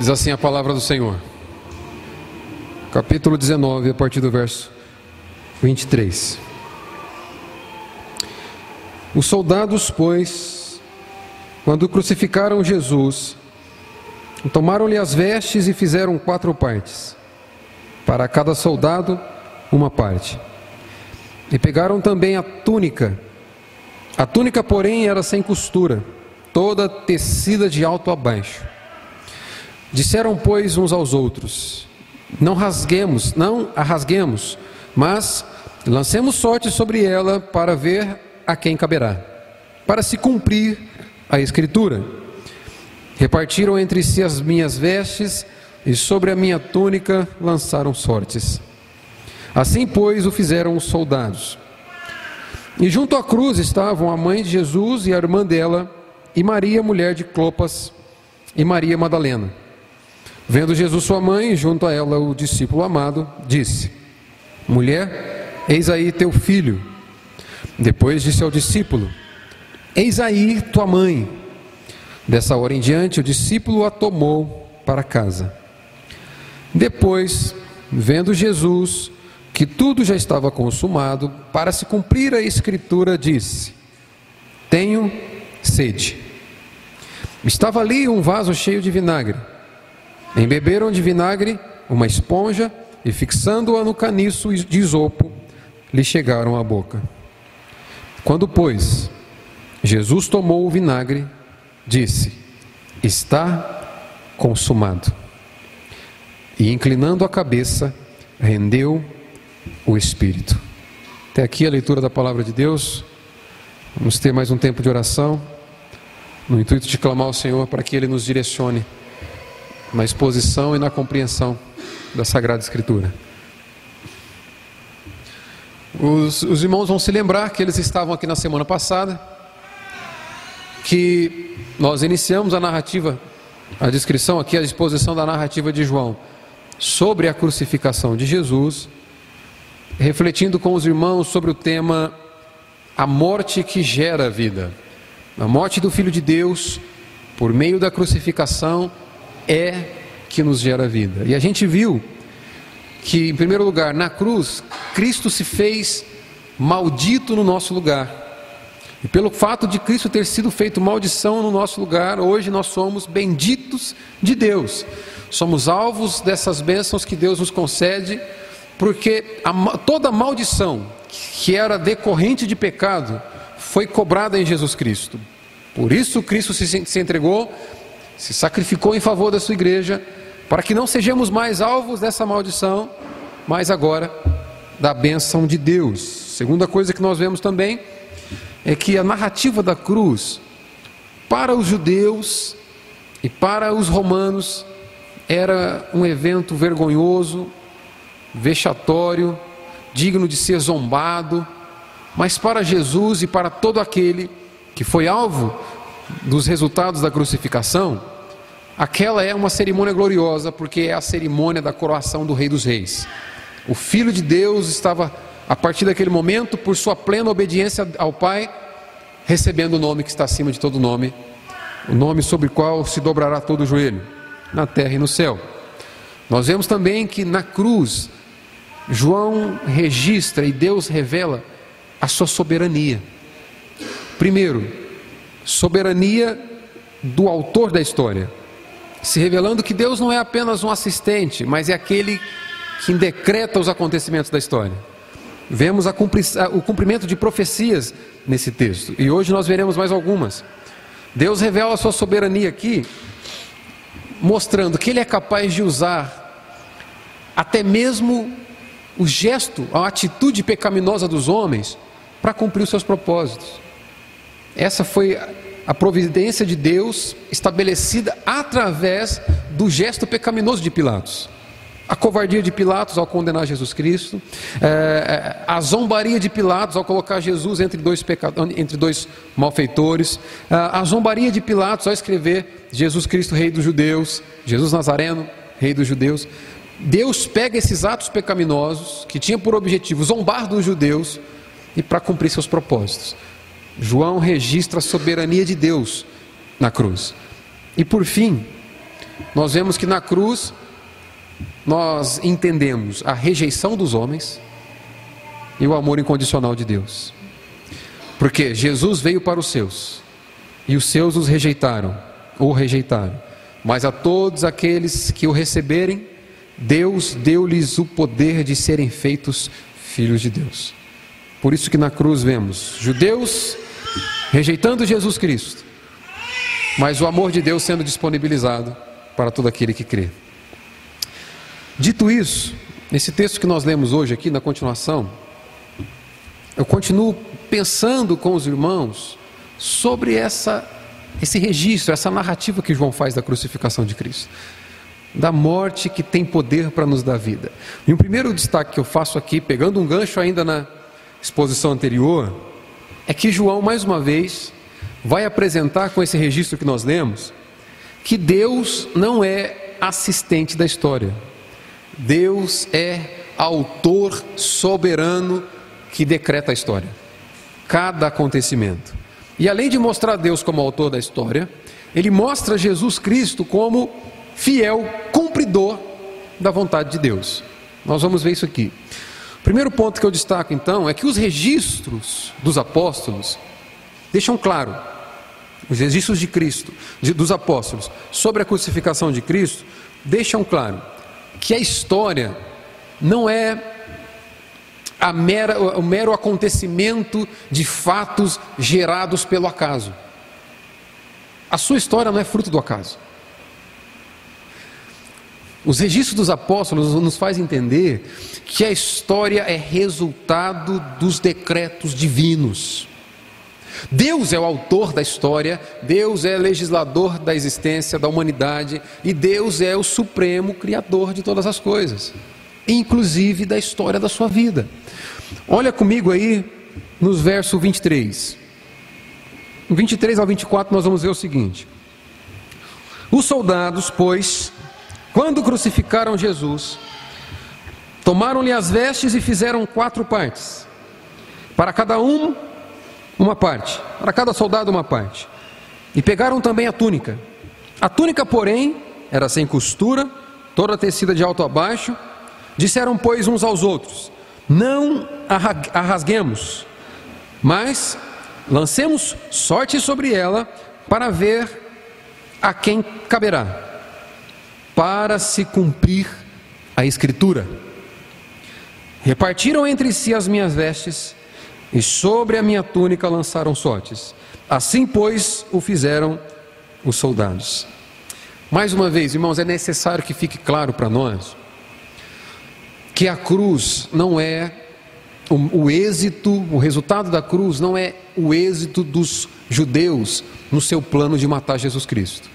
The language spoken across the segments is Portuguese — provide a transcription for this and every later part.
Diz assim a palavra do Senhor. Capítulo 19, a partir do verso 23. Os soldados, pois, quando crucificaram Jesus, tomaram-lhe as vestes e fizeram quatro partes, para cada soldado uma parte. E pegaram também a túnica. A túnica, porém, era sem costura, toda tecida de alto a baixo. Disseram, pois, uns aos outros: Não rasguemos, não a rasguemos, mas lancemos sorte sobre ela para ver a quem caberá, para se cumprir a Escritura. Repartiram entre si as minhas vestes e sobre a minha túnica lançaram sortes. Assim, pois, o fizeram os soldados. E junto à cruz estavam a mãe de Jesus e a irmã dela, e Maria, mulher de Clopas, e Maria Madalena. Vendo Jesus sua mãe, junto a ela o discípulo amado, disse: Mulher, eis aí teu filho. Depois disse ao discípulo: Eis aí tua mãe. Dessa hora em diante, o discípulo a tomou para casa. Depois, vendo Jesus que tudo já estava consumado, para se cumprir a escritura, disse: Tenho sede. Estava ali um vaso cheio de vinagre. Embeberam de vinagre uma esponja e, fixando-a no caniço de isopo, lhe chegaram à boca. Quando, pois, Jesus tomou o vinagre, disse: Está consumado. E, inclinando a cabeça, rendeu o Espírito. Até aqui a leitura da palavra de Deus. Vamos ter mais um tempo de oração, no intuito de clamar ao Senhor para que Ele nos direcione na exposição e na compreensão da Sagrada Escritura. Os, os, irmãos vão se lembrar que eles estavam aqui na semana passada, que nós iniciamos a narrativa, a descrição aqui, a exposição da narrativa de João sobre a crucificação de Jesus, refletindo com os irmãos sobre o tema a morte que gera a vida. A morte do Filho de Deus, por meio da crucificação, é que nos gera vida. E a gente viu que, em primeiro lugar, na cruz, Cristo se fez maldito no nosso lugar. E pelo fato de Cristo ter sido feito maldição no nosso lugar, hoje nós somos benditos de Deus. Somos alvos dessas bênçãos que Deus nos concede, porque a, toda maldição que era decorrente de pecado foi cobrada em Jesus Cristo. Por isso Cristo se, se entregou, se sacrificou em favor da sua igreja, para que não sejamos mais alvos dessa maldição, mas agora da bênção de Deus. Segunda coisa que nós vemos também é que a narrativa da cruz, para os judeus e para os romanos, era um evento vergonhoso, vexatório, digno de ser zombado, mas para Jesus e para todo aquele que foi alvo dos resultados da crucificação, Aquela é uma cerimônia gloriosa, porque é a cerimônia da coroação do Rei dos Reis. O Filho de Deus estava, a partir daquele momento, por sua plena obediência ao Pai, recebendo o nome que está acima de todo nome, o nome sobre o qual se dobrará todo o joelho, na terra e no céu. Nós vemos também que na cruz, João registra e Deus revela a sua soberania. Primeiro, soberania do autor da história se revelando que Deus não é apenas um assistente, mas é aquele que decreta os acontecimentos da história. Vemos o cumprimento de profecias nesse texto, e hoje nós veremos mais algumas. Deus revela a sua soberania aqui, mostrando que Ele é capaz de usar até mesmo o gesto, a atitude pecaminosa dos homens para cumprir os seus propósitos. Essa foi a providência de Deus estabelecida através do gesto pecaminoso de Pilatos. A covardia de Pilatos ao condenar Jesus Cristo, é, a zombaria de Pilatos ao colocar Jesus entre dois, pecadores, entre dois malfeitores, é, a zombaria de Pilatos ao escrever Jesus Cristo, Rei dos Judeus, Jesus Nazareno, Rei dos Judeus. Deus pega esses atos pecaminosos que tinham por objetivo zombar dos judeus e para cumprir seus propósitos. João registra a soberania de Deus na cruz. E por fim, nós vemos que na cruz nós entendemos a rejeição dos homens e o amor incondicional de Deus. Porque Jesus veio para os seus e os seus os rejeitaram, ou rejeitaram. Mas a todos aqueles que o receberem, Deus deu-lhes o poder de serem feitos filhos de Deus. Por isso que na cruz vemos judeus rejeitando Jesus Cristo, mas o amor de Deus sendo disponibilizado para todo aquele que crê. Dito isso, nesse texto que nós lemos hoje aqui, na continuação, eu continuo pensando com os irmãos sobre essa, esse registro, essa narrativa que João faz da crucificação de Cristo, da morte que tem poder para nos dar vida. E o primeiro destaque que eu faço aqui, pegando um gancho ainda na exposição anterior, é que João, mais uma vez, vai apresentar com esse registro que nós lemos, que Deus não é assistente da história. Deus é autor soberano que decreta a história, cada acontecimento. E além de mostrar Deus como autor da história, ele mostra Jesus Cristo como fiel cumpridor da vontade de Deus. Nós vamos ver isso aqui. Primeiro ponto que eu destaco então é que os registros dos apóstolos deixam claro, os registros de Cristo, de, dos apóstolos, sobre a crucificação de Cristo, deixam claro que a história não é mera, o mero acontecimento de fatos gerados pelo acaso. A sua história não é fruto do acaso. Os registros dos apóstolos nos faz entender que a história é resultado dos decretos divinos. Deus é o autor da história, Deus é legislador da existência da humanidade e Deus é o supremo criador de todas as coisas, inclusive da história da sua vida. Olha comigo aí nos versos 23. 23 ao 24 nós vamos ver o seguinte: Os soldados, pois, quando crucificaram Jesus, tomaram-lhe as vestes e fizeram quatro partes, para cada um uma parte, para cada soldado uma parte. E pegaram também a túnica. A túnica, porém, era sem costura, toda tecida de alto a baixo. Disseram, pois, uns aos outros: Não a rasguemos, mas lancemos sorte sobre ela para ver a quem caberá, para se cumprir a Escritura. Repartiram entre si as minhas vestes e sobre a minha túnica lançaram sortes. Assim, pois, o fizeram os soldados. Mais uma vez, irmãos, é necessário que fique claro para nós que a cruz não é o, o, êxito, o resultado da cruz não é o êxito dos judeus no seu plano de matar Jesus Cristo.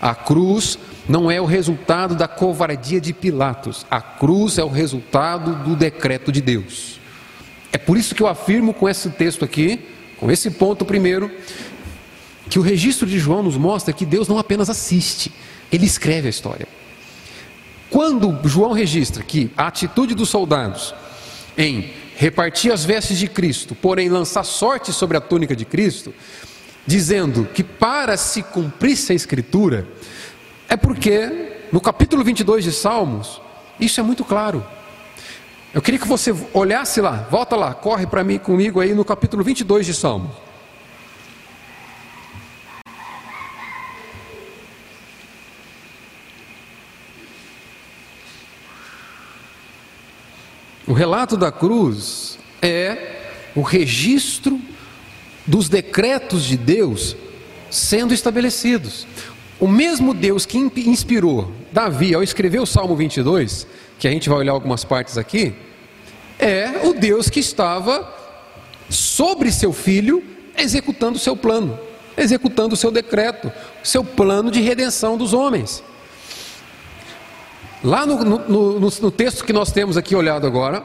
A cruz não é o resultado da covardia de Pilatos. A cruz é o resultado do decreto de Deus. É por isso que eu afirmo com esse texto aqui, com esse ponto primeiro, que o registro de João nos mostra que Deus não apenas assiste, ele escreve a história. Quando João registra que a atitude dos soldados em repartir as vestes de Cristo, porém lançar sorte sobre a túnica de Cristo, dizendo que para se cumprisse a Escritura, é porque no capítulo 22 de Salmos, isso é muito claro. Eu queria que você olhasse lá, volta lá, corre para mim comigo aí no capítulo 22 de Salmo. O relato da cruz é o registro dos decretos de Deus sendo estabelecidos. O mesmo Deus que inspirou Davi ao escrever o Salmo 22 que a gente vai olhar algumas partes aqui, é o Deus que estava sobre seu filho, executando o seu plano, executando o seu decreto, seu plano de redenção dos homens. Lá no, no, no, no texto que nós temos aqui olhado agora,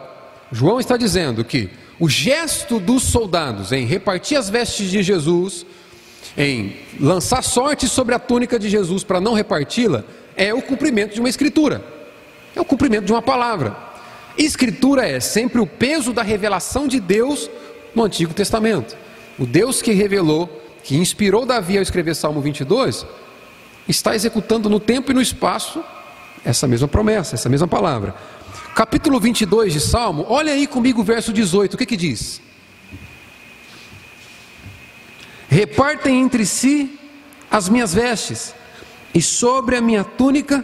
João está dizendo que o gesto dos soldados em repartir as vestes de Jesus, em lançar sorte sobre a túnica de Jesus para não reparti-la, é o cumprimento de uma escritura é o cumprimento de uma palavra. Escritura é sempre o peso da revelação de Deus no Antigo Testamento. O Deus que revelou, que inspirou Davi ao escrever Salmo 22, está executando no tempo e no espaço essa mesma promessa, essa mesma palavra. Capítulo 22 de Salmo, olha aí comigo o verso 18, o que que diz? Repartem entre si as minhas vestes, e sobre a minha túnica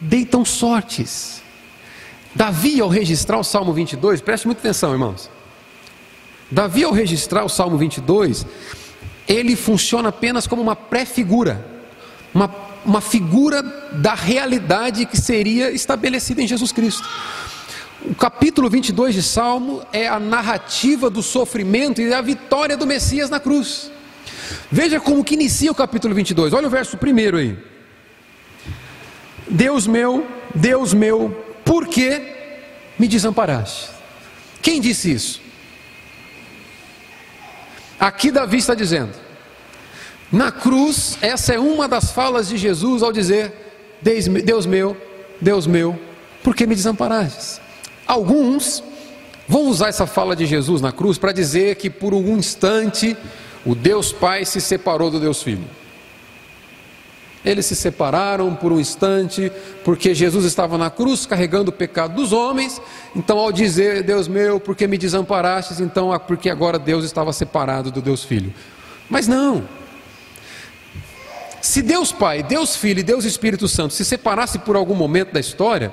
deitam sortes. Davi, ao registrar o Salmo 22, preste muita atenção, irmãos. Davi, ao registrar o Salmo 22, ele funciona apenas como uma pré-figura, uma, uma figura da realidade que seria estabelecida em Jesus Cristo. O capítulo 22 de Salmo é a narrativa do sofrimento e da vitória do Messias na cruz. Veja como que inicia o capítulo 22. Olha o verso primeiro aí. Deus meu, Deus meu, por que me desamparaste? Quem disse isso? Aqui Davi está dizendo: na cruz, essa é uma das falas de Jesus ao dizer: Deus meu, Deus meu, por que me desamparastes? Alguns vão usar essa fala de Jesus na cruz para dizer que por um instante o Deus Pai se separou do Deus Filho. Eles se separaram por um instante, porque Jesus estava na cruz carregando o pecado dos homens. Então, ao dizer, Deus meu, por que me desamparastes? Então, porque agora Deus estava separado do Deus Filho. Mas não. Se Deus Pai, Deus Filho e Deus Espírito Santo se separasse por algum momento da história,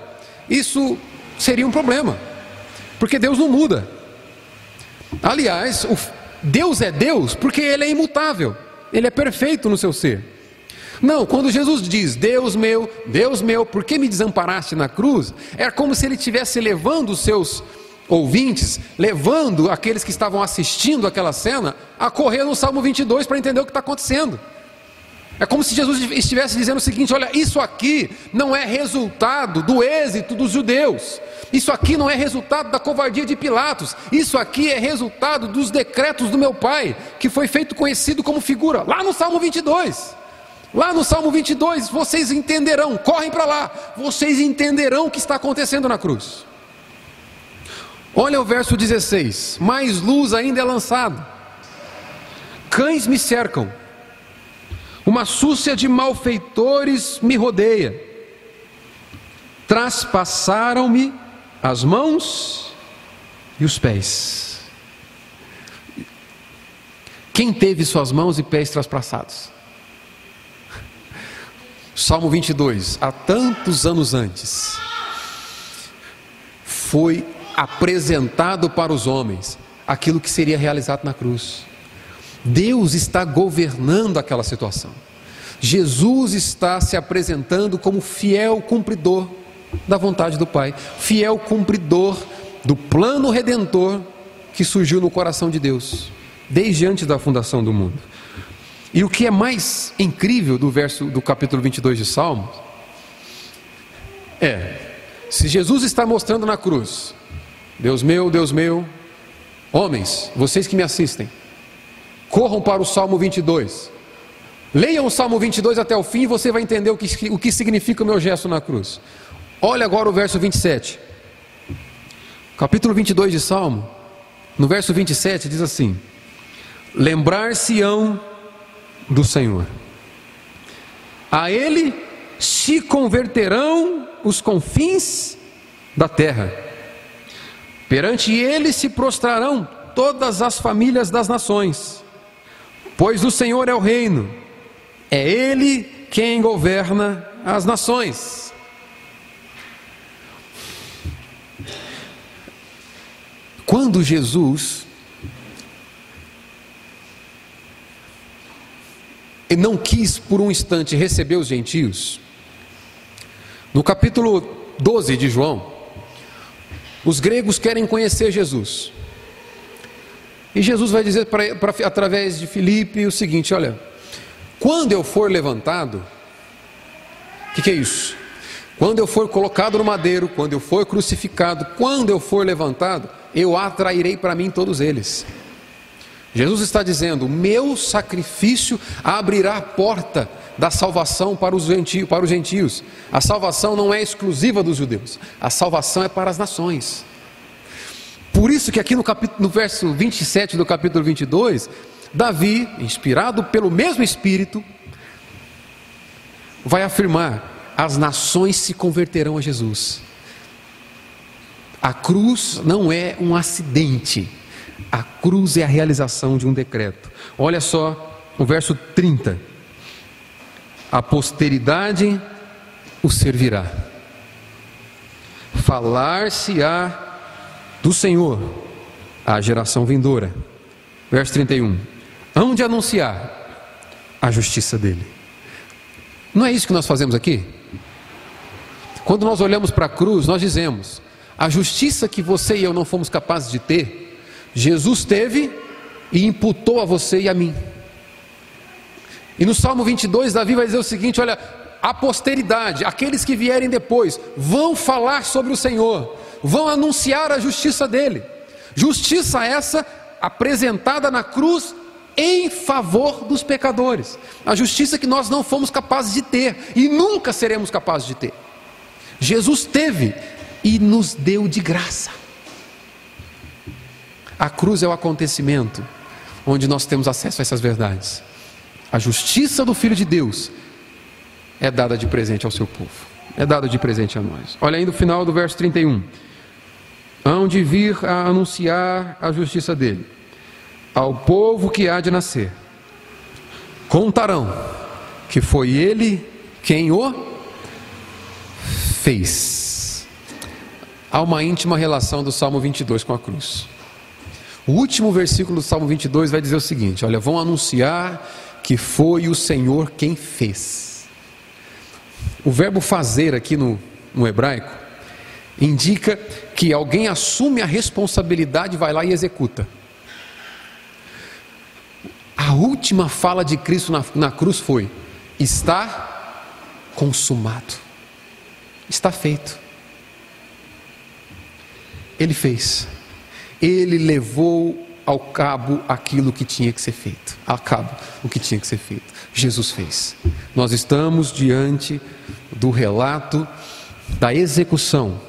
isso seria um problema, porque Deus não muda. Aliás, Deus é Deus porque Ele é imutável, Ele é perfeito no seu ser. Não, quando Jesus diz, Deus meu, Deus meu, por que me desamparaste na cruz? É como se ele estivesse levando os seus ouvintes, levando aqueles que estavam assistindo aquela cena, a correr no Salmo 22 para entender o que está acontecendo. É como se Jesus estivesse dizendo o seguinte: olha, isso aqui não é resultado do êxito dos judeus, isso aqui não é resultado da covardia de Pilatos, isso aqui é resultado dos decretos do meu pai, que foi feito conhecido como figura, lá no Salmo 22. Lá no Salmo 22, vocês entenderão, correm para lá, vocês entenderão o que está acontecendo na cruz. Olha o verso 16: mais luz ainda é lançado, cães me cercam, uma súcia de malfeitores me rodeia, traspassaram-me as mãos e os pés. Quem teve suas mãos e pés traspassados? Salmo 22, há tantos anos antes, foi apresentado para os homens aquilo que seria realizado na cruz. Deus está governando aquela situação. Jesus está se apresentando como fiel cumpridor da vontade do Pai, fiel cumpridor do plano redentor que surgiu no coração de Deus, desde antes da fundação do mundo. E o que é mais incrível do verso do capítulo 22 de Salmos é: se Jesus está mostrando na cruz, Deus meu, Deus meu, homens, vocês que me assistem, corram para o Salmo 22. Leiam o Salmo 22 até o fim e você vai entender o que, o que significa o meu gesto na cruz. Olha agora o verso 27. Capítulo 22 de Salmo, no verso 27 diz assim: Lembrar-se-ão do Senhor. A Ele se converterão os confins da terra. Perante Ele se prostrarão todas as famílias das nações, pois o Senhor é o reino, é Ele quem governa as nações. Quando Jesus e não quis por um instante receber os gentios, no capítulo 12 de João, os gregos querem conhecer Jesus. E Jesus vai dizer pra, pra, através de Filipe o seguinte: olha, quando eu for levantado, o que, que é isso? Quando eu for colocado no madeiro, quando eu for crucificado, quando eu for levantado, eu atrairei para mim todos eles. Jesus está dizendo: meu sacrifício abrirá a porta da salvação para os, gentios, para os gentios. A salvação não é exclusiva dos judeus, a salvação é para as nações. Por isso que aqui no, capítulo, no verso 27 do capítulo 22, Davi, inspirado pelo mesmo Espírito, vai afirmar: as nações se converterão a Jesus. A cruz não é um acidente, a cruz é a realização de um decreto. Olha só o verso 30. A posteridade o servirá. Falar-se-á do Senhor à geração vindoura. Verso 31. Hão de anunciar a justiça dele. Não é isso que nós fazemos aqui? Quando nós olhamos para a cruz, nós dizemos: a justiça que você e eu não fomos capazes de ter, Jesus teve e imputou a você e a mim. E no Salmo 22, Davi vai dizer o seguinte: olha, a posteridade, aqueles que vierem depois, vão falar sobre o Senhor, vão anunciar a justiça dele. Justiça essa apresentada na cruz em favor dos pecadores. A justiça que nós não fomos capazes de ter e nunca seremos capazes de ter. Jesus teve e nos deu de graça. A cruz é o acontecimento onde nós temos acesso a essas verdades. A justiça do Filho de Deus é dada de presente ao seu povo, é dada de presente a nós. Olha aí no final do verso 31. Hão de vir a anunciar a justiça dele ao povo que há de nascer. Contarão que foi ele quem o fez há uma íntima relação do Salmo 22 com a cruz. O último versículo do Salmo 22 vai dizer o seguinte: Olha, vão anunciar que foi o Senhor quem fez. O verbo fazer aqui no, no hebraico indica que alguém assume a responsabilidade, vai lá e executa. A última fala de Cristo na, na cruz foi: está consumado, está feito. Ele fez. Ele levou ao cabo aquilo que tinha que ser feito. A cabo o que tinha que ser feito. Jesus fez. Nós estamos diante do relato da execução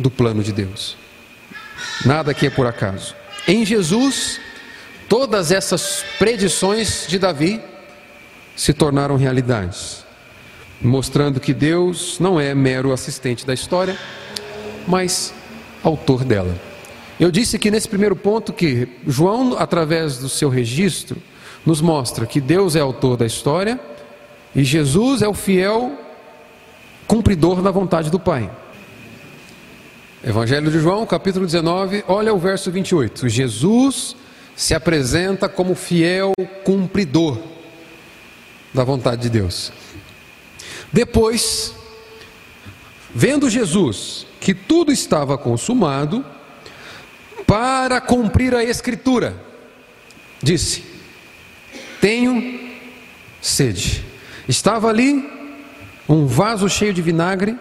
do plano de Deus. Nada aqui é por acaso. Em Jesus, todas essas predições de Davi se tornaram realidades, mostrando que Deus não é mero assistente da história, mas autor dela. Eu disse que nesse primeiro ponto que João, através do seu registro, nos mostra que Deus é autor da história e Jesus é o fiel cumpridor da vontade do Pai. Evangelho de João, capítulo 19, olha o verso 28. Jesus se apresenta como fiel cumpridor da vontade de Deus. Depois, vendo Jesus que tudo estava consumado para cumprir a Escritura. Disse: Tenho sede. Estava ali um vaso cheio de vinagre,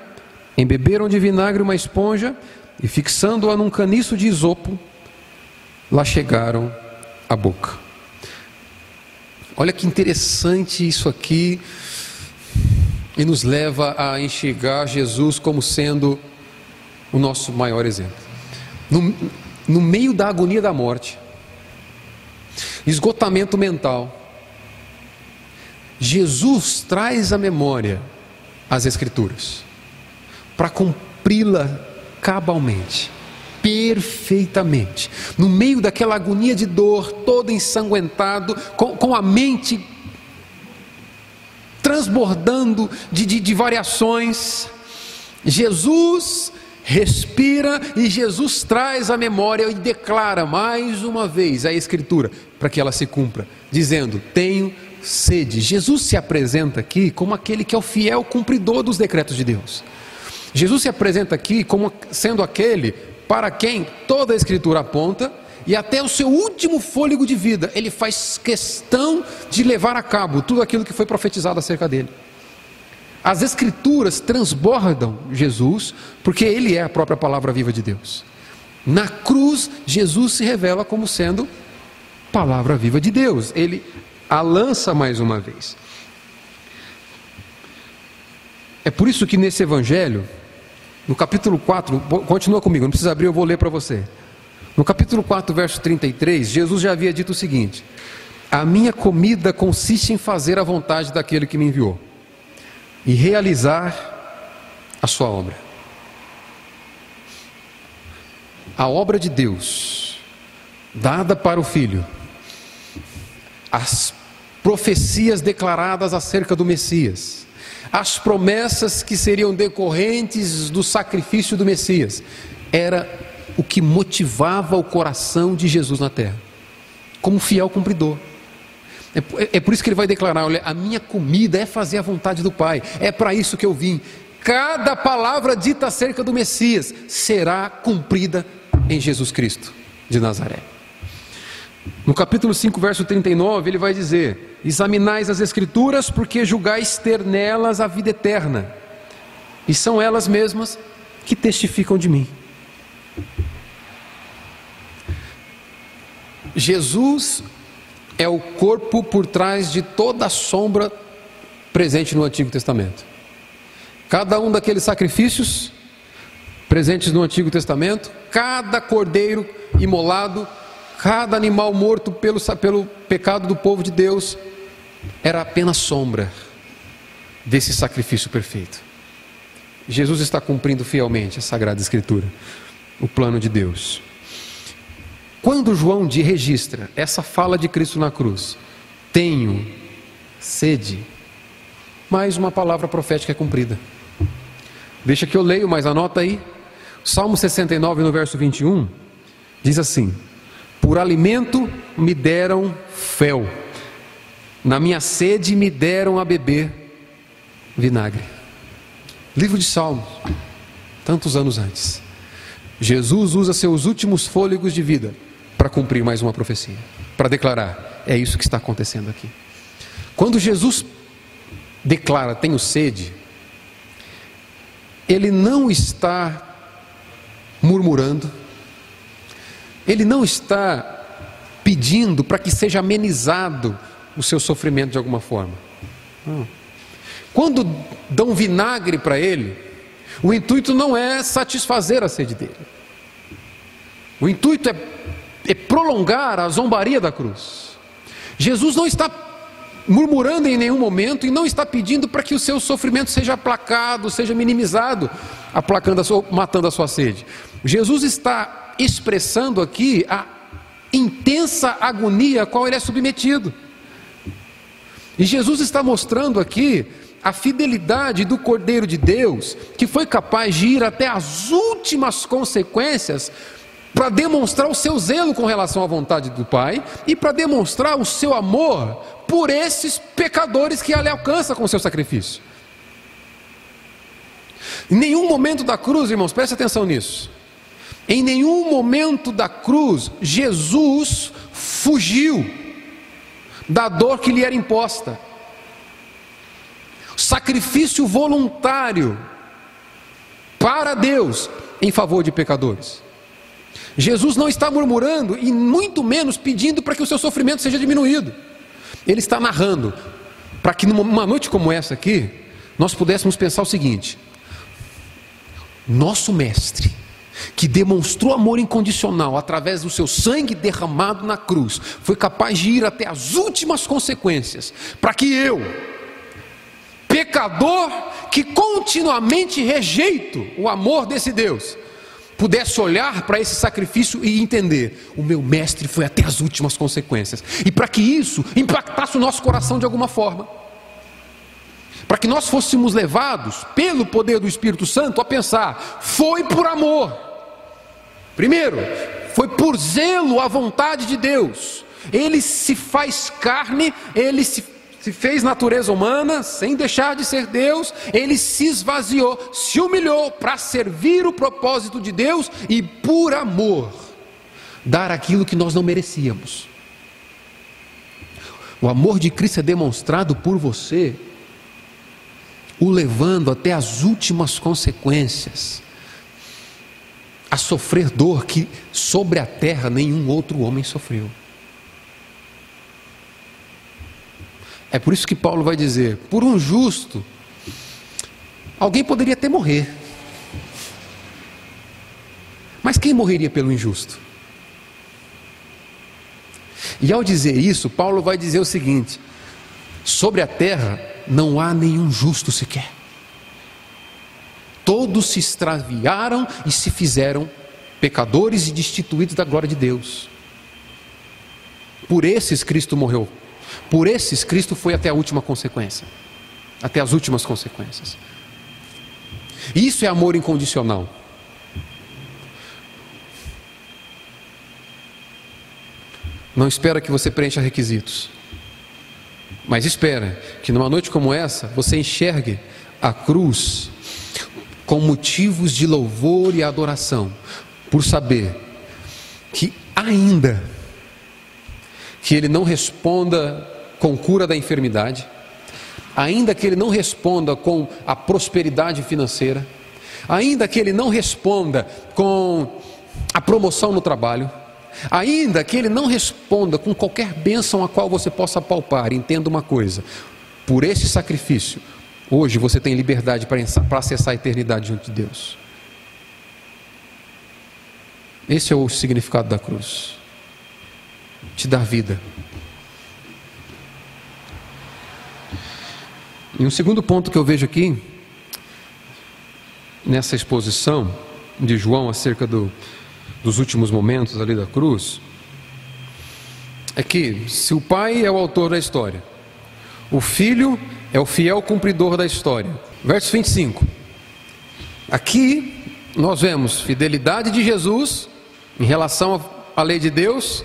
embeberam de vinagre uma esponja e, fixando-a num caniço de isopo, lá chegaram à boca. Olha que interessante isso aqui, e nos leva a enxergar Jesus como sendo o nosso maior exemplo. No, no meio da agonia da morte, esgotamento mental, Jesus traz à memória as Escrituras para cumpri-la cabalmente, perfeitamente, no meio daquela agonia de dor, todo ensanguentado, com, com a mente transbordando de, de, de variações. Jesus respira e Jesus traz a memória e declara mais uma vez a Escritura para que ela se cumpra, dizendo: Tenho sede. Jesus se apresenta aqui como aquele que é o fiel cumpridor dos decretos de Deus. Jesus se apresenta aqui como sendo aquele para quem toda a Escritura aponta e até o seu último fôlego de vida, ele faz questão de levar a cabo tudo aquilo que foi profetizado acerca dele. As Escrituras transbordam Jesus, porque Ele é a própria palavra viva de Deus. Na cruz, Jesus se revela como sendo palavra viva de Deus. Ele a lança mais uma vez. É por isso que nesse Evangelho, no capítulo 4, continua comigo, não precisa abrir, eu vou ler para você. No capítulo 4, verso 33, Jesus já havia dito o seguinte: A minha comida consiste em fazer a vontade daquele que me enviou e realizar a sua obra. A obra de Deus, dada para o Filho, as profecias declaradas acerca do Messias, as promessas que seriam decorrentes do sacrifício do Messias, era o que motivava o coração de Jesus na terra, como fiel cumpridor. É, é, por isso que ele vai declarar: olha, a minha comida é fazer a vontade do Pai, é para isso que eu vim. Cada palavra dita acerca do Messias será cumprida em Jesus Cristo de Nazaré. No capítulo 5, verso 39, ele vai dizer: Examinais as Escrituras, porque julgais ter nelas a vida eterna, e são elas mesmas que testificam de mim. Jesus é o corpo por trás de toda a sombra presente no Antigo Testamento. Cada um daqueles sacrifícios presentes no Antigo Testamento, cada cordeiro imolado, cada animal morto pelo, pelo pecado do povo de Deus, era apenas sombra desse sacrifício perfeito. Jesus está cumprindo fielmente a Sagrada Escritura, o plano de Deus. Quando João de registra essa fala de Cristo na cruz, tenho sede, mais uma palavra profética é cumprida. Deixa que eu leio, mas anota aí. Salmo 69, no verso 21, diz assim: Por alimento me deram fel, na minha sede me deram a beber vinagre. Livro de Salmos, tantos anos antes. Jesus usa seus últimos fôlegos de vida para cumprir mais uma profecia, para declarar: é isso que está acontecendo aqui. Quando Jesus declara: tenho sede, ele não está murmurando, ele não está pedindo para que seja amenizado o seu sofrimento de alguma forma. Não. Quando dão vinagre para ele, o intuito não é satisfazer a sede dele. O intuito é é prolongar a zombaria da cruz. Jesus não está murmurando em nenhum momento e não está pedindo para que o seu sofrimento seja aplacado, seja minimizado, aplacando a sua, matando a sua sede. Jesus está expressando aqui a intensa agonia a qual ele é submetido. E Jesus está mostrando aqui a fidelidade do Cordeiro de Deus, que foi capaz de ir até as últimas consequências para demonstrar o seu zelo com relação à vontade do Pai e para demonstrar o seu amor por esses pecadores que ele alcança com o seu sacrifício. Em nenhum momento da cruz, irmãos, preste atenção nisso. Em nenhum momento da cruz, Jesus fugiu da dor que lhe era imposta. Sacrifício voluntário para Deus em favor de pecadores. Jesus não está murmurando e muito menos pedindo para que o seu sofrimento seja diminuído. Ele está narrando para que numa noite como essa aqui, nós pudéssemos pensar o seguinte: nosso mestre, que demonstrou amor incondicional através do seu sangue derramado na cruz, foi capaz de ir até as últimas consequências, para que eu, pecador que continuamente rejeito o amor desse Deus, pudesse olhar para esse sacrifício e entender: o meu mestre foi até as últimas consequências. E para que isso impactasse o nosso coração de alguma forma. Para que nós fôssemos levados pelo poder do Espírito Santo a pensar: foi por amor. Primeiro, foi por zelo à vontade de Deus. Ele se faz carne, ele se se fez natureza humana, sem deixar de ser Deus, ele se esvaziou, se humilhou para servir o propósito de Deus e, por amor, dar aquilo que nós não merecíamos. O amor de Cristo é demonstrado por você, o levando até as últimas consequências, a sofrer dor que sobre a terra nenhum outro homem sofreu. É por isso que Paulo vai dizer: por um justo, alguém poderia até morrer. Mas quem morreria pelo injusto? E ao dizer isso, Paulo vai dizer o seguinte: sobre a terra não há nenhum justo sequer. Todos se extraviaram e se fizeram pecadores e destituídos da glória de Deus. Por esses Cristo morreu. Por esses Cristo foi até a última consequência. Até as últimas consequências. Isso é amor incondicional. Não espera que você preencha requisitos. Mas espera que numa noite como essa você enxergue a cruz com motivos de louvor e adoração, por saber que ainda que ele não responda com cura da enfermidade, ainda que ele não responda com a prosperidade financeira, ainda que ele não responda com a promoção no trabalho, ainda que ele não responda com qualquer bênção a qual você possa palpar, entenda uma coisa: por esse sacrifício, hoje você tem liberdade para acessar a eternidade junto de Deus. Esse é o significado da cruz. Te dar vida. E um segundo ponto que eu vejo aqui, nessa exposição de João acerca do, dos últimos momentos ali da cruz, é que se o pai é o autor da história, o filho é o fiel cumpridor da história. Verso 25. Aqui nós vemos fidelidade de Jesus em relação à lei de Deus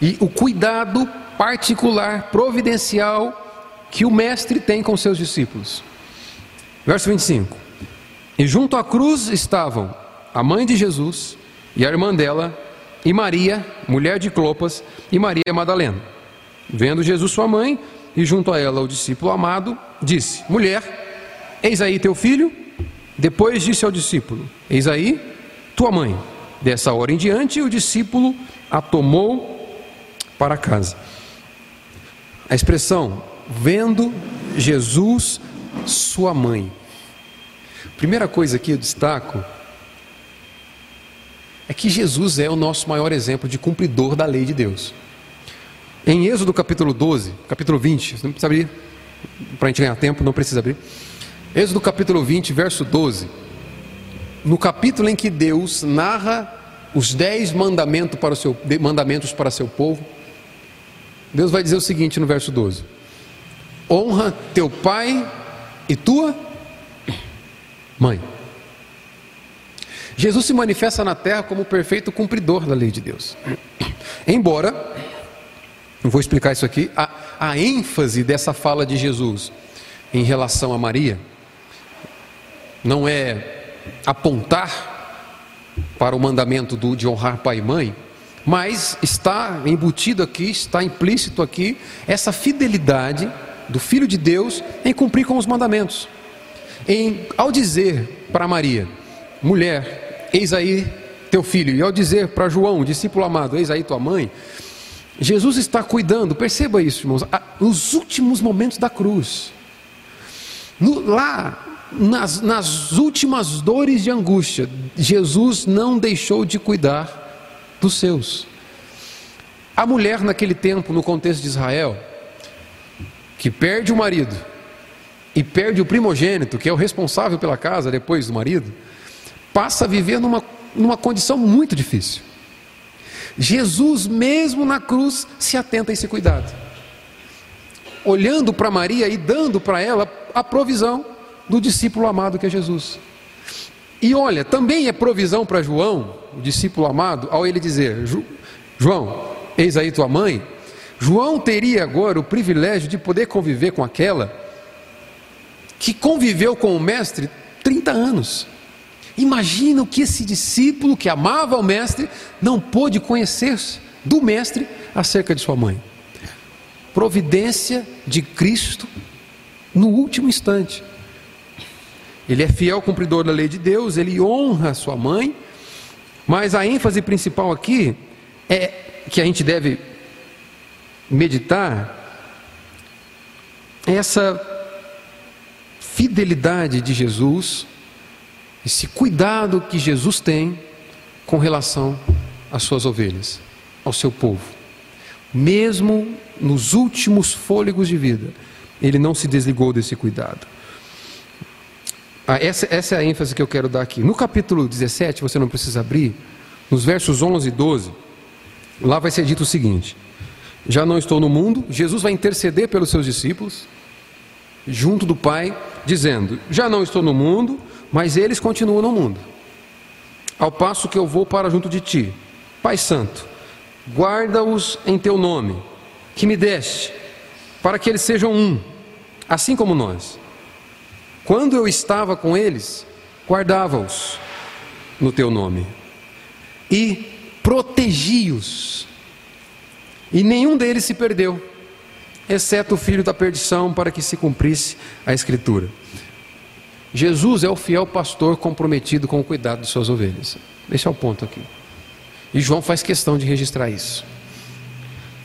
e o cuidado particular, providencial que o mestre tem com seus discípulos. Verso 25: E junto à cruz estavam a mãe de Jesus e a irmã dela, e Maria, mulher de Clopas, e Maria Madalena. Vendo Jesus sua mãe e junto a ela o discípulo amado, disse: Mulher, eis aí teu filho. Depois disse ao discípulo: Eis aí tua mãe. Dessa hora em diante, o discípulo a tomou para casa. A expressão vendo Jesus, sua mãe. Primeira coisa que eu destaco é que Jesus é o nosso maior exemplo de cumpridor da lei de Deus. Em Êxodo capítulo 12, capítulo 20, não precisa abrir, para a gente ganhar tempo, não precisa abrir. Êxodo capítulo 20, verso 12 no capítulo em que Deus narra os dez mandamentos para, o seu, mandamentos para seu povo, Deus vai dizer o seguinte no verso 12: Honra teu pai e tua mãe. Jesus se manifesta na terra como o perfeito cumpridor da lei de Deus. Embora, não vou explicar isso aqui, a, a ênfase dessa fala de Jesus em relação a Maria não é apontar para o mandamento do, de honrar pai e mãe, mas está embutido aqui, está implícito aqui, essa fidelidade do Filho de Deus em cumprir com os mandamentos. Em, ao dizer para Maria, mulher, eis aí teu filho, e ao dizer para João, discípulo amado, eis aí tua mãe, Jesus está cuidando, perceba isso, irmãos, nos últimos momentos da cruz. No, lá, nas, nas últimas dores de angústia, Jesus não deixou de cuidar dos seus. A mulher, naquele tempo, no contexto de Israel, que perde o marido e perde o primogênito, que é o responsável pela casa depois do marido, passa a viver numa, numa condição muito difícil. Jesus, mesmo na cruz, se atenta a esse cuidado, olhando para Maria e dando para ela a provisão do discípulo amado que é Jesus. E olha, também é provisão para João, o discípulo amado, ao ele dizer: João, eis aí tua mãe. João teria agora o privilégio de poder conviver com aquela que conviveu com o mestre 30 anos. Imagina o que esse discípulo que amava o mestre não pôde conhecer do mestre acerca de sua mãe. Providência de Cristo no último instante. Ele é fiel cumpridor da lei de Deus, ele honra sua mãe, mas a ênfase principal aqui é que a gente deve meditar essa fidelidade de Jesus, esse cuidado que Jesus tem com relação às suas ovelhas, ao seu povo. Mesmo nos últimos fôlegos de vida, ele não se desligou desse cuidado. Ah, essa, essa é a ênfase que eu quero dar aqui. No capítulo 17, você não precisa abrir, nos versos 11 e 12, lá vai ser dito o seguinte: Já não estou no mundo, Jesus vai interceder pelos seus discípulos, junto do Pai, dizendo: Já não estou no mundo, mas eles continuam no mundo. Ao passo que eu vou para junto de ti, Pai Santo, guarda-os em teu nome, que me deste, para que eles sejam um, assim como nós. Quando eu estava com eles, guardava-os no teu nome e protegi-os, e nenhum deles se perdeu, exceto o filho da perdição, para que se cumprisse a Escritura. Jesus é o fiel pastor comprometido com o cuidado de suas ovelhas. Esse é o ponto aqui. E João faz questão de registrar isso,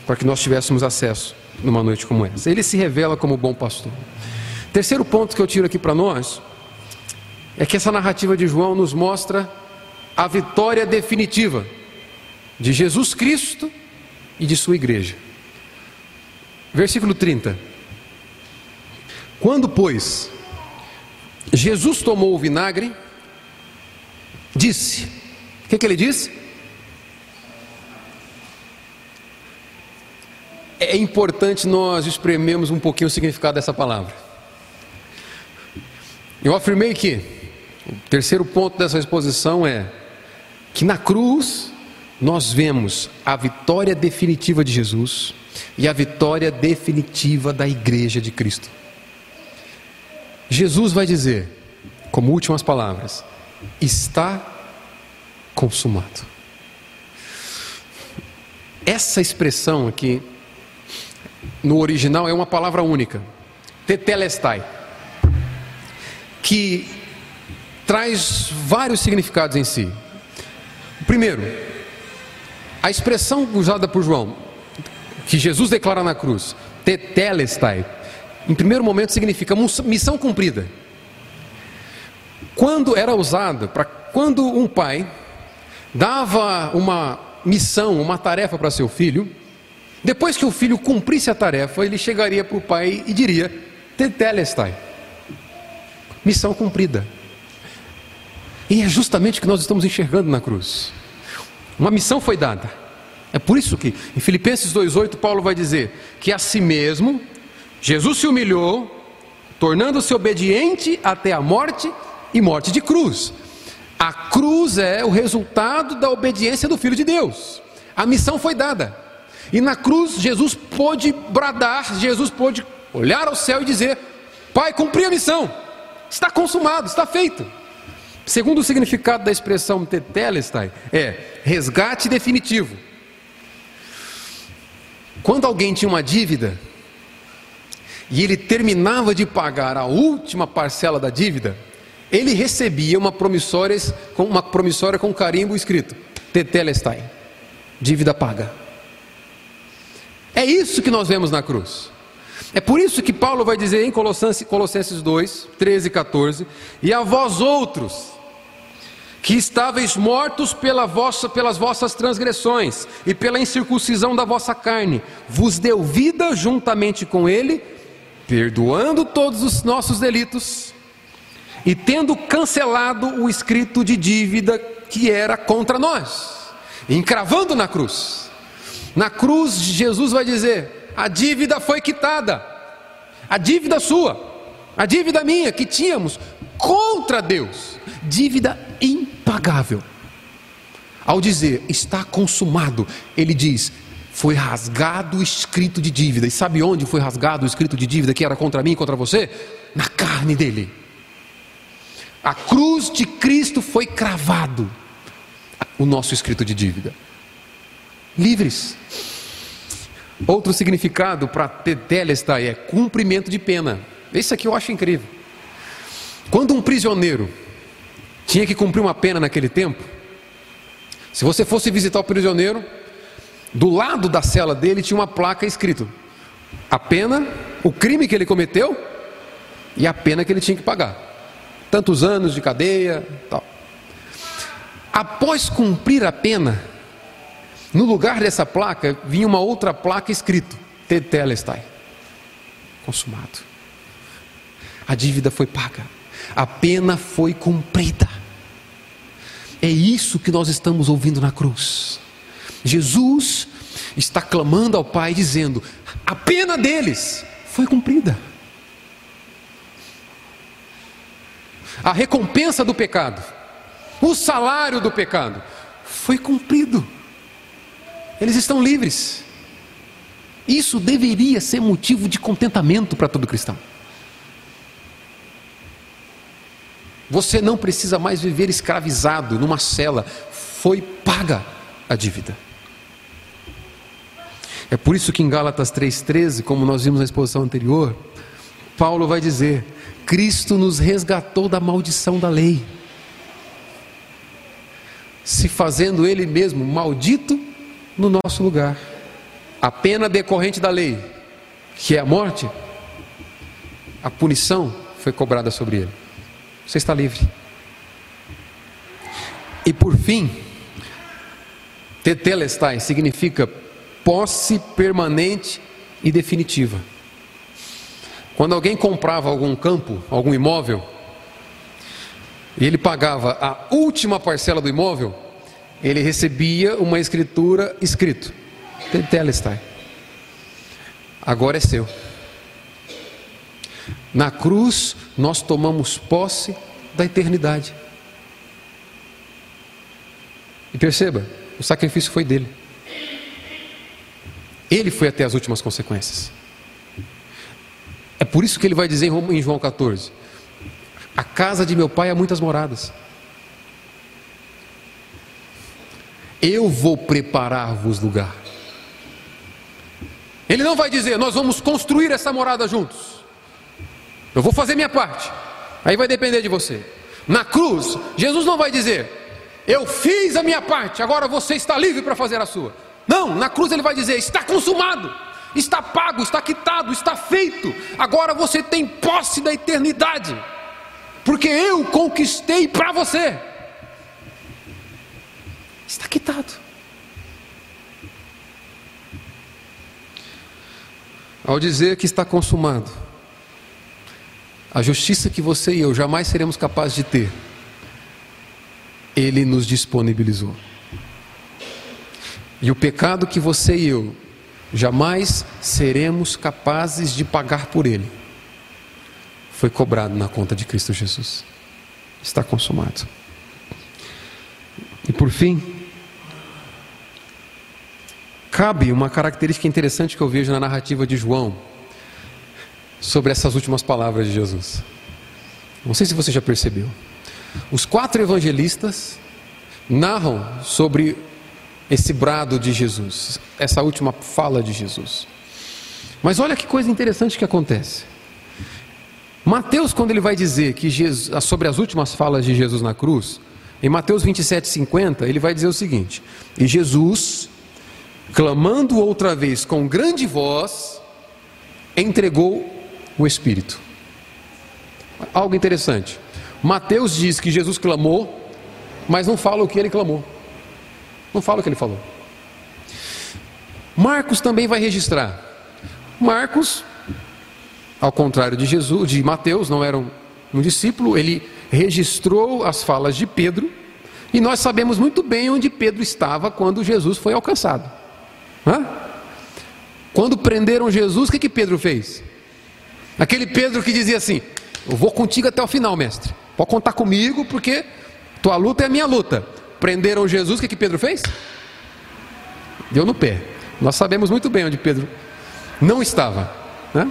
para que nós tivéssemos acesso numa noite como essa. Ele se revela como bom pastor. Terceiro ponto que eu tiro aqui para nós é que essa narrativa de João nos mostra a vitória definitiva de Jesus Cristo e de sua igreja. Versículo 30. Quando, pois, Jesus tomou o vinagre, disse: O que, que ele disse? É importante nós espremermos um pouquinho o significado dessa palavra. Eu afirmei que o terceiro ponto dessa exposição é que na cruz nós vemos a vitória definitiva de Jesus e a vitória definitiva da igreja de Cristo. Jesus vai dizer, como últimas palavras, está consumado. Essa expressão aqui, no original, é uma palavra única, tetelestai que traz vários significados em si. Primeiro, a expressão usada por João, que Jesus declara na cruz, tetelestai, em primeiro momento significa missão cumprida. Quando era usada para quando um pai dava uma missão, uma tarefa para seu filho, depois que o filho cumprisse a tarefa, ele chegaria para o pai e diria: Tetelestai missão cumprida. E é justamente o que nós estamos enxergando na cruz. Uma missão foi dada. É por isso que em Filipenses 2,8 Paulo vai dizer que a si mesmo Jesus se humilhou, tornando-se obediente até a morte e morte de cruz. A cruz é o resultado da obediência do Filho de Deus. A missão foi dada. E na cruz Jesus pôde bradar, Jesus pôde olhar ao céu e dizer: Pai, cumpri a missão. Está consumado, está feito. Segundo o significado da expressão tetelestai, é resgate definitivo. Quando alguém tinha uma dívida e ele terminava de pagar a última parcela da dívida, ele recebia uma promissória com uma promissória com carimbo escrito: tetelestai, dívida paga. É isso que nós vemos na cruz. É por isso que Paulo vai dizer em Colossenses 2, 13 e 14: E a vós outros, que estáveis mortos pela vossa, pelas vossas transgressões e pela incircuncisão da vossa carne, vos deu vida juntamente com Ele, perdoando todos os nossos delitos e tendo cancelado o escrito de dívida que era contra nós, encravando na cruz. Na cruz, Jesus vai dizer: a dívida foi quitada. A dívida sua, a dívida minha que tínhamos contra Deus, dívida impagável. Ao dizer está consumado, ele diz: foi rasgado o escrito de dívida. E sabe onde foi rasgado o escrito de dívida que era contra mim e contra você? Na carne dele. A cruz de Cristo foi cravado o nosso escrito de dívida. Livres. Outro significado para tetelestai é cumprimento de pena. Isso aqui eu acho incrível. Quando um prisioneiro tinha que cumprir uma pena naquele tempo, se você fosse visitar o prisioneiro, do lado da cela dele tinha uma placa escrito: a pena, o crime que ele cometeu e a pena que ele tinha que pagar. Tantos anos de cadeia, tal. Após cumprir a pena, no lugar dessa placa vinha uma outra placa escrito: Tetelestai. Consumado. A dívida foi paga. A pena foi cumprida. É isso que nós estamos ouvindo na cruz. Jesus está clamando ao Pai, dizendo: a pena deles foi cumprida. A recompensa do pecado, o salário do pecado, foi cumprido. Eles estão livres. Isso deveria ser motivo de contentamento para todo cristão. Você não precisa mais viver escravizado numa cela, foi paga a dívida. É por isso que em Gálatas 3,13, como nós vimos na exposição anterior, Paulo vai dizer: Cristo nos resgatou da maldição da lei, se fazendo Ele mesmo maldito no nosso lugar. A pena decorrente da lei, que é a morte, a punição foi cobrada sobre Ele. Você está livre. E por fim, tetelestai significa posse permanente e definitiva. Quando alguém comprava algum campo, algum imóvel, e ele pagava a última parcela do imóvel, ele recebia uma escritura escrito: Tetelestai. Agora é seu. Na cruz, nós tomamos posse da eternidade. E perceba, o sacrifício foi dele. Ele foi até as últimas consequências. É por isso que ele vai dizer em João 14: A casa de meu pai há muitas moradas. Eu vou preparar-vos lugar. Ele não vai dizer, nós vamos construir essa morada juntos. Eu vou fazer minha parte. Aí vai depender de você. Na cruz, Jesus não vai dizer: Eu fiz a minha parte, agora você está livre para fazer a sua. Não, na cruz ele vai dizer: Está consumado, está pago, está quitado, está feito. Agora você tem posse da eternidade, porque eu conquistei para você. Está quitado. Ao dizer que está consumado, a justiça que você e eu jamais seremos capazes de ter, Ele nos disponibilizou. E o pecado que você e eu jamais seremos capazes de pagar por Ele, foi cobrado na conta de Cristo Jesus. Está consumado. E por fim, cabe uma característica interessante que eu vejo na narrativa de João sobre essas últimas palavras de Jesus. Não sei se você já percebeu. Os quatro evangelistas narram sobre esse brado de Jesus, essa última fala de Jesus. Mas olha que coisa interessante que acontece. Mateus, quando ele vai dizer que Jesus, sobre as últimas falas de Jesus na cruz, em Mateus 27, 50, ele vai dizer o seguinte: E Jesus, clamando outra vez com grande voz, entregou o Espírito. Algo interessante. Mateus diz que Jesus clamou, mas não fala o que ele clamou. Não fala o que ele falou. Marcos também vai registrar. Marcos, ao contrário de Jesus, de Mateus, não era um, um discípulo, ele registrou as falas de Pedro, e nós sabemos muito bem onde Pedro estava quando Jesus foi alcançado. Hã? Quando prenderam Jesus, o que, que Pedro fez? Aquele Pedro que dizia assim: Eu vou contigo até o final, mestre. Pode contar comigo, porque tua luta é a minha luta. Prenderam Jesus, o que, que Pedro fez? Deu no pé. Nós sabemos muito bem onde Pedro não estava, né?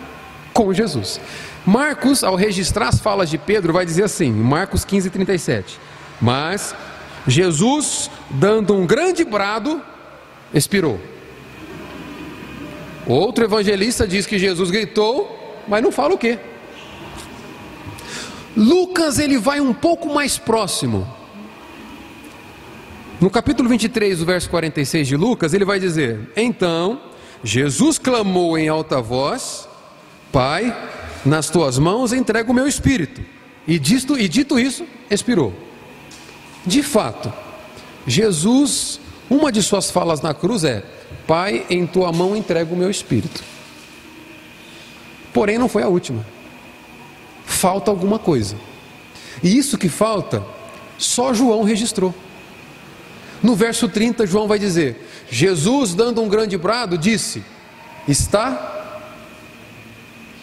com Jesus. Marcos, ao registrar as falas de Pedro, vai dizer assim, Marcos 15, 37. Mas Jesus, dando um grande brado, expirou. Outro evangelista diz que Jesus gritou mas não fala o quê. Lucas ele vai um pouco mais próximo. No capítulo 23, o verso 46 de Lucas, ele vai dizer: Então Jesus clamou em alta voz: Pai, nas tuas mãos entrego o meu espírito. E dito, e dito isso, expirou. De fato, Jesus, uma de suas falas na cruz é: Pai, em tua mão entrego o meu espírito. Porém, não foi a última. Falta alguma coisa. E isso que falta, só João registrou. No verso 30, João vai dizer: Jesus, dando um grande brado, disse: Está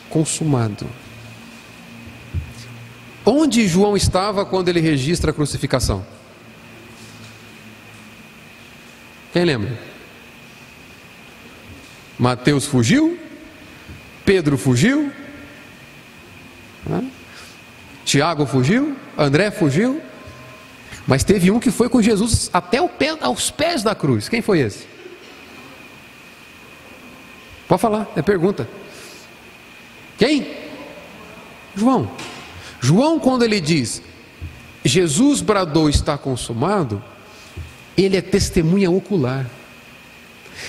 consumado. Onde João estava quando ele registra a crucificação? Quem lembra? Mateus fugiu, Pedro fugiu, né? Tiago fugiu, André fugiu, mas teve um que foi com Jesus até pé, aos pés da cruz. Quem foi esse? Pode falar, é pergunta. Quem? João. João, quando ele diz Jesus bradou está consumado, ele é testemunha ocular.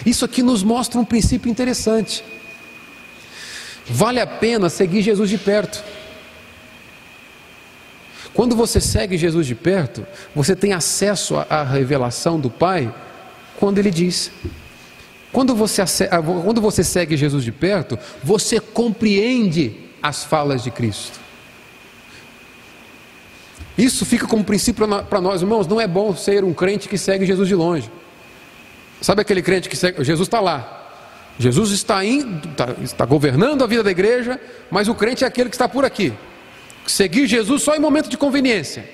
Isso aqui nos mostra um princípio interessante. Vale a pena seguir Jesus de perto. Quando você segue Jesus de perto, você tem acesso à revelação do Pai quando ele diz. Quando você, ah, quando você segue Jesus de perto, você compreende as falas de Cristo. Isso fica como princípio para nós, irmãos. Não é bom ser um crente que segue Jesus de longe. Sabe aquele crente que segue, Jesus está lá. Jesus está, indo, está, está governando a vida da igreja, mas o crente é aquele que está por aqui. Seguir Jesus só em momento de conveniência.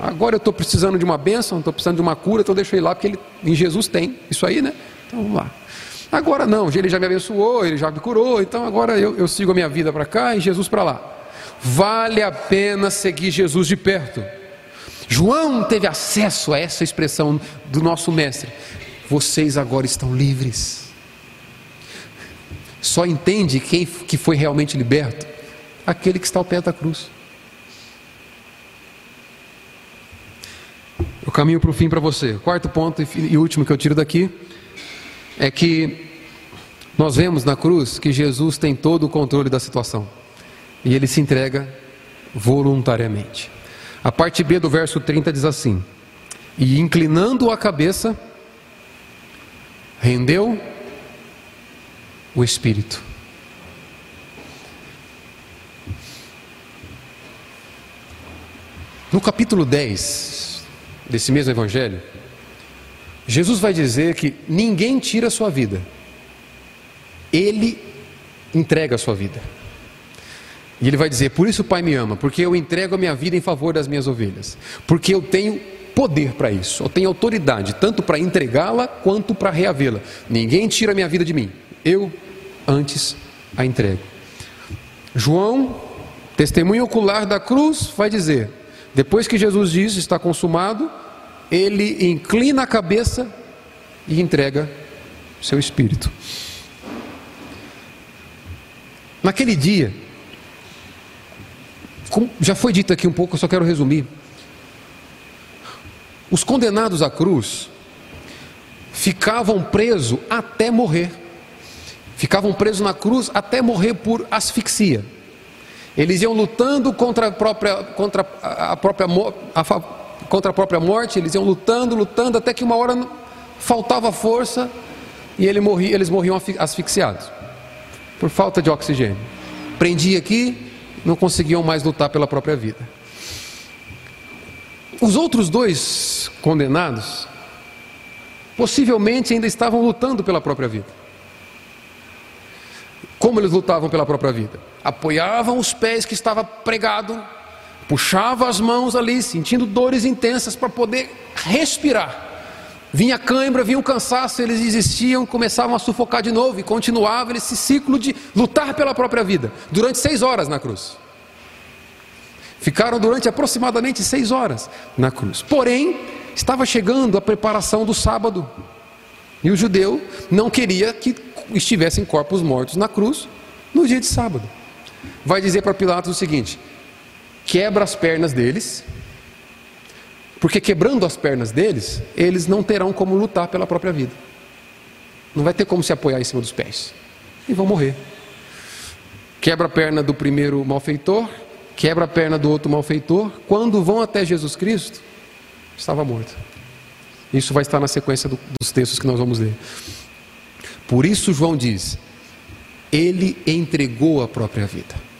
Agora eu estou precisando de uma bênção, estou precisando de uma cura, então deixa lá, porque ele, em Jesus tem isso aí, né? Então vamos lá. Agora não, ele já me abençoou, ele já me curou, então agora eu, eu sigo a minha vida para cá e Jesus para lá. Vale a pena seguir Jesus de perto. João teve acesso a essa expressão do nosso mestre. Vocês agora estão livres. Só entende quem que foi realmente liberto? Aquele que está ao pé da cruz. O caminho para o fim para você. Quarto ponto e último que eu tiro daqui é que nós vemos na cruz que Jesus tem todo o controle da situação e ele se entrega voluntariamente. A parte B do verso 30 diz assim: E inclinando a cabeça, rendeu o espírito. No capítulo 10, desse mesmo evangelho, Jesus vai dizer que ninguém tira a sua vida, ele entrega a sua vida. E ele vai dizer: Por isso o Pai me ama, porque eu entrego a minha vida em favor das minhas ovelhas, porque eu tenho poder para isso, eu tenho autoridade, tanto para entregá-la quanto para reavê-la. Ninguém tira a minha vida de mim, eu antes a entrego. João, testemunho ocular da cruz, vai dizer: depois que Jesus diz está consumado, ele inclina a cabeça e entrega seu espírito. Naquele dia, já foi dito aqui um pouco, eu só quero resumir. Os condenados à cruz ficavam presos até morrer. Ficavam presos na cruz até morrer por asfixia. Eles iam lutando contra a própria, contra a própria a, contra a própria morte, eles iam lutando, lutando, até que uma hora faltava força e ele eles morriam asfixiados por falta de oxigênio. Prendia aqui, não conseguiam mais lutar pela própria vida. Os outros dois condenados possivelmente ainda estavam lutando pela própria vida. Como eles lutavam pela própria vida? Apoiavam os pés que estava pregado puxava as mãos ali, sentindo dores intensas para poder respirar. Vinha cãibra, vinha o cansaço, eles desistiam, começavam a sufocar de novo e continuava esse ciclo de lutar pela própria vida, durante seis horas na cruz. Ficaram durante aproximadamente seis horas na cruz. Porém, estava chegando a preparação do sábado. E o judeu não queria que estivessem corpos mortos na cruz no dia de sábado. Vai dizer para Pilatos o seguinte: quebra as pernas deles, porque quebrando as pernas deles, eles não terão como lutar pela própria vida. Não vai ter como se apoiar em cima dos pés. E vão morrer. Quebra a perna do primeiro malfeitor, quebra a perna do outro malfeitor. Quando vão até Jesus Cristo, estava morto. Isso vai estar na sequência do, dos textos que nós vamos ler. Por isso, João diz: Ele entregou a própria vida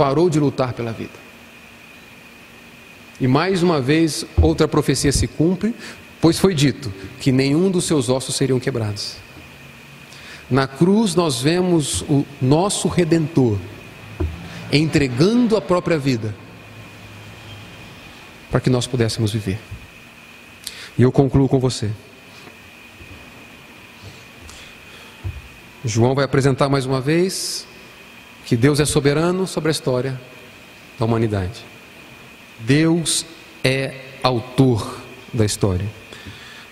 parou de lutar pela vida. E mais uma vez, outra profecia se cumpre, pois foi dito que nenhum dos seus ossos seriam quebrados. Na cruz nós vemos o nosso redentor entregando a própria vida para que nós pudéssemos viver. E eu concluo com você. João vai apresentar mais uma vez que Deus é soberano sobre a história da humanidade. Deus é autor da história.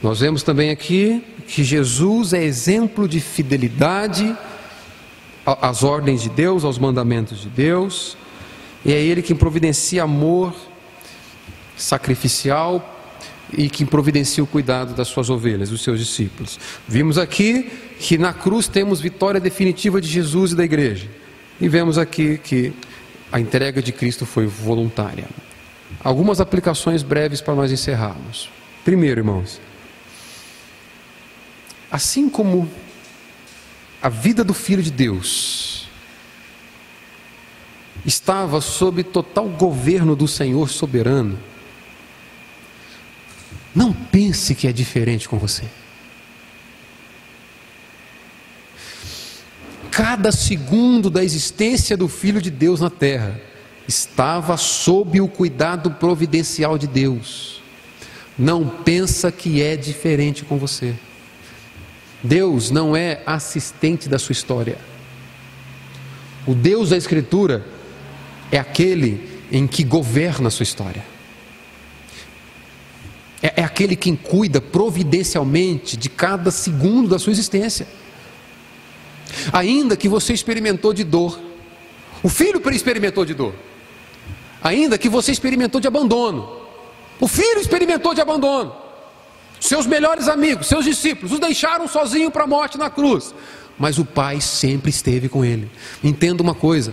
Nós vemos também aqui que Jesus é exemplo de fidelidade às ordens de Deus, aos mandamentos de Deus, e é Ele quem providencia amor sacrificial e que providencia o cuidado das suas ovelhas, dos seus discípulos. Vimos aqui que na cruz temos vitória definitiva de Jesus e da igreja. E vemos aqui que a entrega de Cristo foi voluntária. Algumas aplicações breves para nós encerrarmos. Primeiro, irmãos, assim como a vida do Filho de Deus estava sob total governo do Senhor soberano, não pense que é diferente com você. Cada segundo da existência do Filho de Deus na terra estava sob o cuidado providencial de Deus. Não pensa que é diferente com você. Deus não é assistente da sua história. O Deus da Escritura é aquele em que governa a sua história. É, é aquele quem cuida providencialmente de cada segundo da sua existência. Ainda que você experimentou de dor, o filho experimentou de dor. Ainda que você experimentou de abandono, o filho experimentou de abandono. Seus melhores amigos, seus discípulos, os deixaram sozinho para a morte na cruz. Mas o Pai sempre esteve com ele. Entenda uma coisa: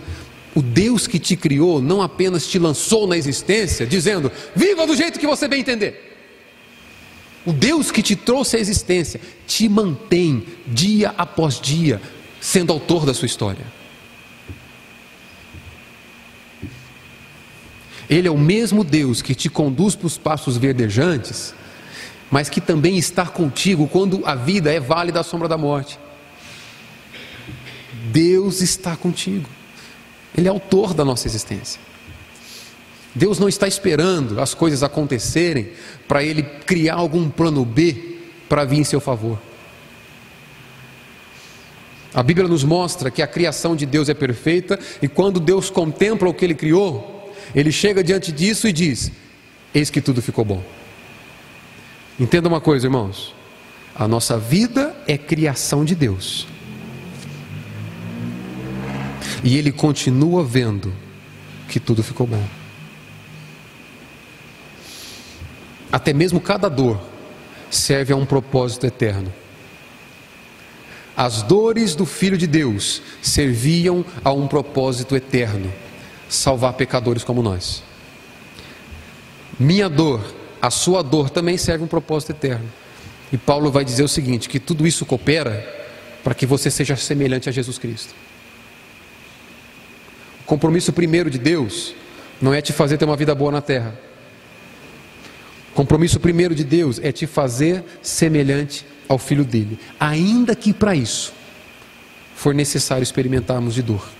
o Deus que te criou não apenas te lançou na existência, dizendo, viva do jeito que você bem entender. O Deus que te trouxe à existência te mantém dia após dia sendo autor da sua história. Ele é o mesmo Deus que te conduz para os passos verdejantes mas que também está contigo quando a vida é vale da sombra da morte. Deus está contigo. Ele é autor da nossa existência. Deus não está esperando as coisas acontecerem para ele criar algum plano B para vir em seu favor. A Bíblia nos mostra que a criação de Deus é perfeita e quando Deus contempla o que ele criou, ele chega diante disso e diz: Eis que tudo ficou bom. Entenda uma coisa, irmãos: a nossa vida é criação de Deus. E Ele continua vendo que tudo ficou bom. Até mesmo cada dor serve a um propósito eterno. As dores do Filho de Deus serviam a um propósito eterno: salvar pecadores como nós. Minha dor a sua dor também serve um propósito eterno. E Paulo vai dizer o seguinte: que tudo isso coopera para que você seja semelhante a Jesus Cristo. O compromisso primeiro de Deus não é te fazer ter uma vida boa na terra. Compromisso primeiro de Deus é te fazer semelhante ao filho dele, ainda que para isso for necessário experimentarmos de dor.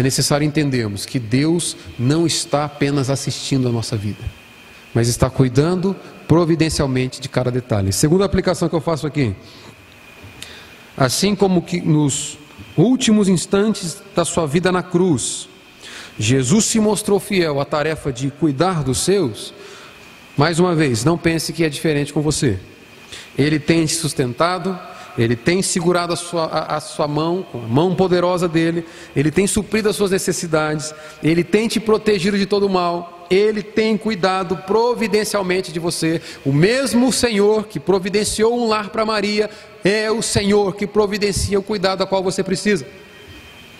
é necessário entendermos que Deus não está apenas assistindo a nossa vida, mas está cuidando providencialmente de cada detalhe. Segunda aplicação que eu faço aqui. Assim como que nos últimos instantes da sua vida na cruz, Jesus se mostrou fiel à tarefa de cuidar dos seus, mais uma vez, não pense que é diferente com você. Ele tem te sustentado, ele tem segurado a sua, a, a sua mão, com a mão poderosa dele, Ele tem suprido as suas necessidades, Ele tem te protegido de todo mal, Ele tem cuidado providencialmente de você. O mesmo Senhor que providenciou um lar para Maria, é o Senhor que providencia o cuidado a qual você precisa.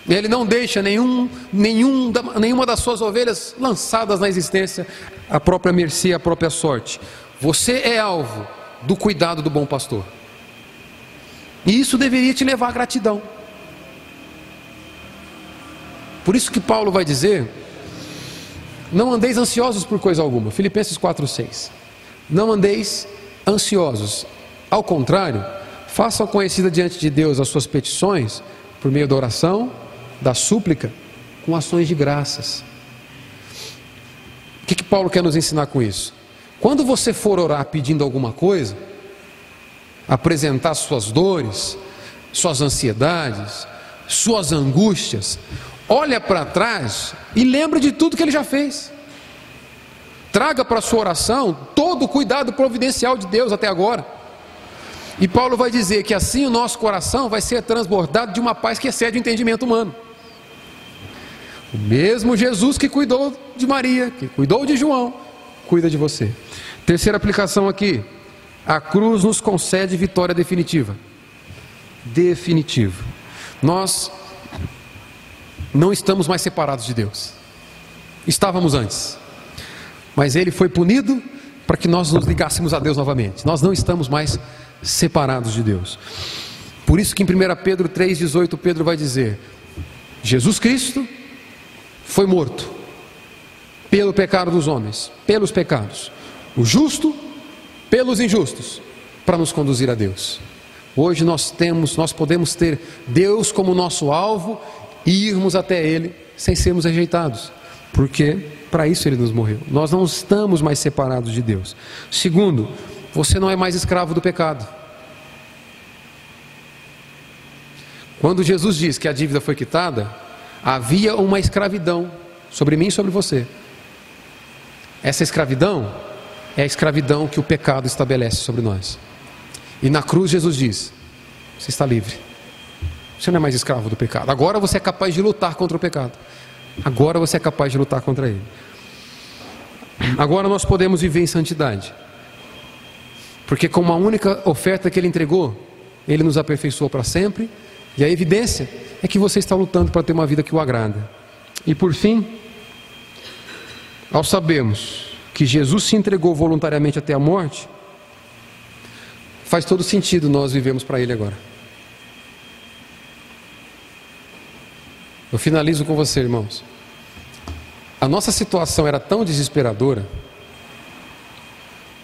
Ele não deixa nenhum, nenhum, nenhuma das suas ovelhas lançadas na existência à própria mercê, à própria sorte. Você é alvo do cuidado do bom pastor. E isso deveria te levar à gratidão. Por isso que Paulo vai dizer: Não andeis ansiosos por coisa alguma. Filipenses 4:6. Não andeis ansiosos. Ao contrário, façam conhecida diante de Deus as suas petições por meio da oração, da súplica, com ações de graças. O que, que Paulo quer nos ensinar com isso? Quando você for orar pedindo alguma coisa, apresentar suas dores, suas ansiedades, suas angústias, olha para trás e lembra de tudo que ele já fez. Traga para sua oração todo o cuidado providencial de Deus até agora. E Paulo vai dizer que assim o nosso coração vai ser transbordado de uma paz que excede o entendimento humano. O mesmo Jesus que cuidou de Maria, que cuidou de João, cuida de você. Terceira aplicação aqui: a cruz nos concede vitória definitiva. Definitiva. Nós não estamos mais separados de Deus. Estávamos antes. Mas ele foi punido para que nós nos ligássemos a Deus novamente. Nós não estamos mais separados de Deus. Por isso que em 1 Pedro 3,18 Pedro vai dizer: Jesus Cristo foi morto pelo pecado dos homens, pelos pecados, o justo pelos injustos, para nos conduzir a Deus. Hoje nós temos, nós podemos ter Deus como nosso alvo e irmos até Ele sem sermos rejeitados, porque para isso Ele nos morreu. Nós não estamos mais separados de Deus. Segundo, você não é mais escravo do pecado. Quando Jesus diz que a dívida foi quitada, havia uma escravidão sobre mim e sobre você. Essa escravidão é a escravidão que o pecado estabelece sobre nós. E na cruz Jesus diz: Você está livre. Você não é mais escravo do pecado. Agora você é capaz de lutar contra o pecado. Agora você é capaz de lutar contra ele. Agora nós podemos viver em santidade. Porque com uma única oferta que ele entregou, ele nos aperfeiçoou para sempre. E a evidência é que você está lutando para ter uma vida que o agrada. E por fim, ao sabermos que Jesus se entregou voluntariamente até a morte, faz todo sentido nós vivemos para Ele agora. Eu finalizo com você, irmãos. A nossa situação era tão desesperadora,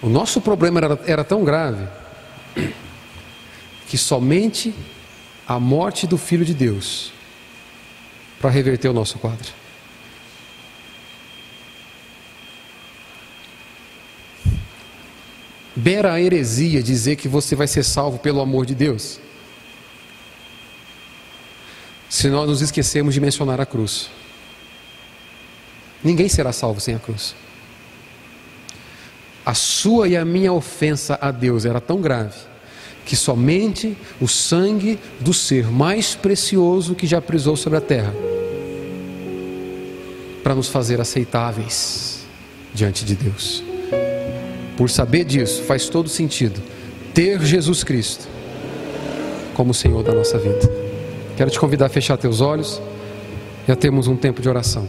o nosso problema era, era tão grave, que somente a morte do Filho de Deus para reverter o nosso quadro. Bera a heresia dizer que você vai ser salvo pelo amor de Deus. Se nós nos esquecemos de mencionar a cruz. Ninguém será salvo sem a cruz. A sua e a minha ofensa a Deus era tão grave que somente o sangue do ser mais precioso que já prisou sobre a terra para nos fazer aceitáveis diante de Deus. Por saber disso, faz todo sentido ter Jesus Cristo como Senhor da nossa vida. Quero te convidar a fechar teus olhos a termos um tempo de oração.